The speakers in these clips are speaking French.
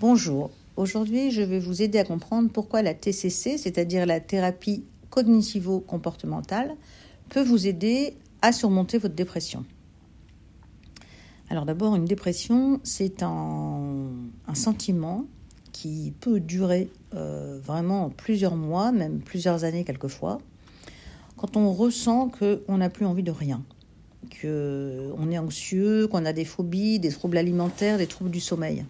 Bonjour, aujourd'hui je vais vous aider à comprendre pourquoi la TCC, c'est-à-dire la thérapie cognitivo-comportementale, peut vous aider à surmonter votre dépression. Alors d'abord, une dépression, c'est un, sentiment qui peut durer euh, vraiment plusieurs mois, même plusieurs années quelquefois, quand on ressent qu'on n'a plus envie de rien, qu'on est anxieux, qu'on a des phobies, des troubles alimentaires, des troubles du sommeil.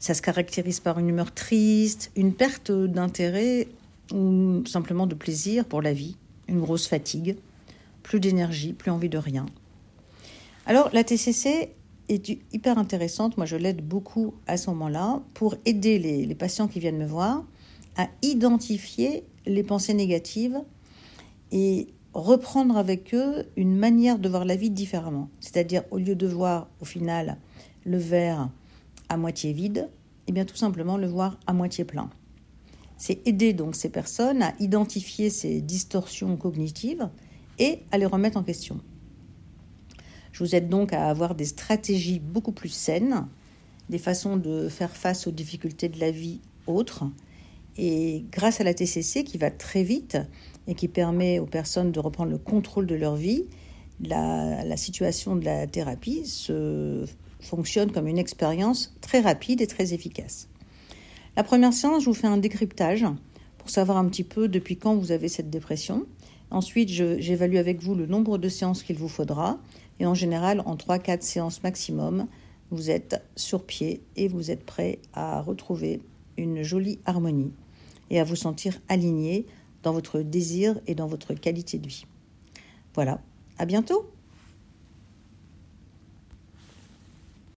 Ça se caractérise par une humeur triste, une perte d'intérêt ou simplement de plaisir pour la vie, une grosse fatigue, plus d'énergie, plus envie de rien. Alors la TCC est hyper intéressante, moi je l'aide beaucoup à ce moment-là pour aider les, patients qui viennent me voir à identifier les pensées négatives et reprendre avec eux une manière de voir la vie différemment. C'est-à-dire au lieu de voir au final le verre à moitié vide, et eh bien tout simplement le voir à moitié plein. C'est aider donc ces personnes à identifier ces distorsions cognitives et à les remettre en question. Je vous aide donc à avoir des stratégies beaucoup plus saines, des façons de faire face aux difficultés de la vie autres. Et grâce à la TCC qui va très vite et qui permet aux personnes de reprendre le contrôle de leur vie, la, la situation de la thérapie se fonctionne comme une expérience très rapide et très efficace. La première séance, je vous fais un décryptage pour savoir un petit peu depuis quand vous avez cette dépression. Ensuite, j'évalue avec vous le nombre de séances qu'il vous faudra. Et en général, en 3-4 séances maximum, vous êtes sur pied et vous êtes prêt à retrouver une jolie harmonie et à vous sentir aligné dans votre désir et dans votre qualité de vie. Voilà, à bientôt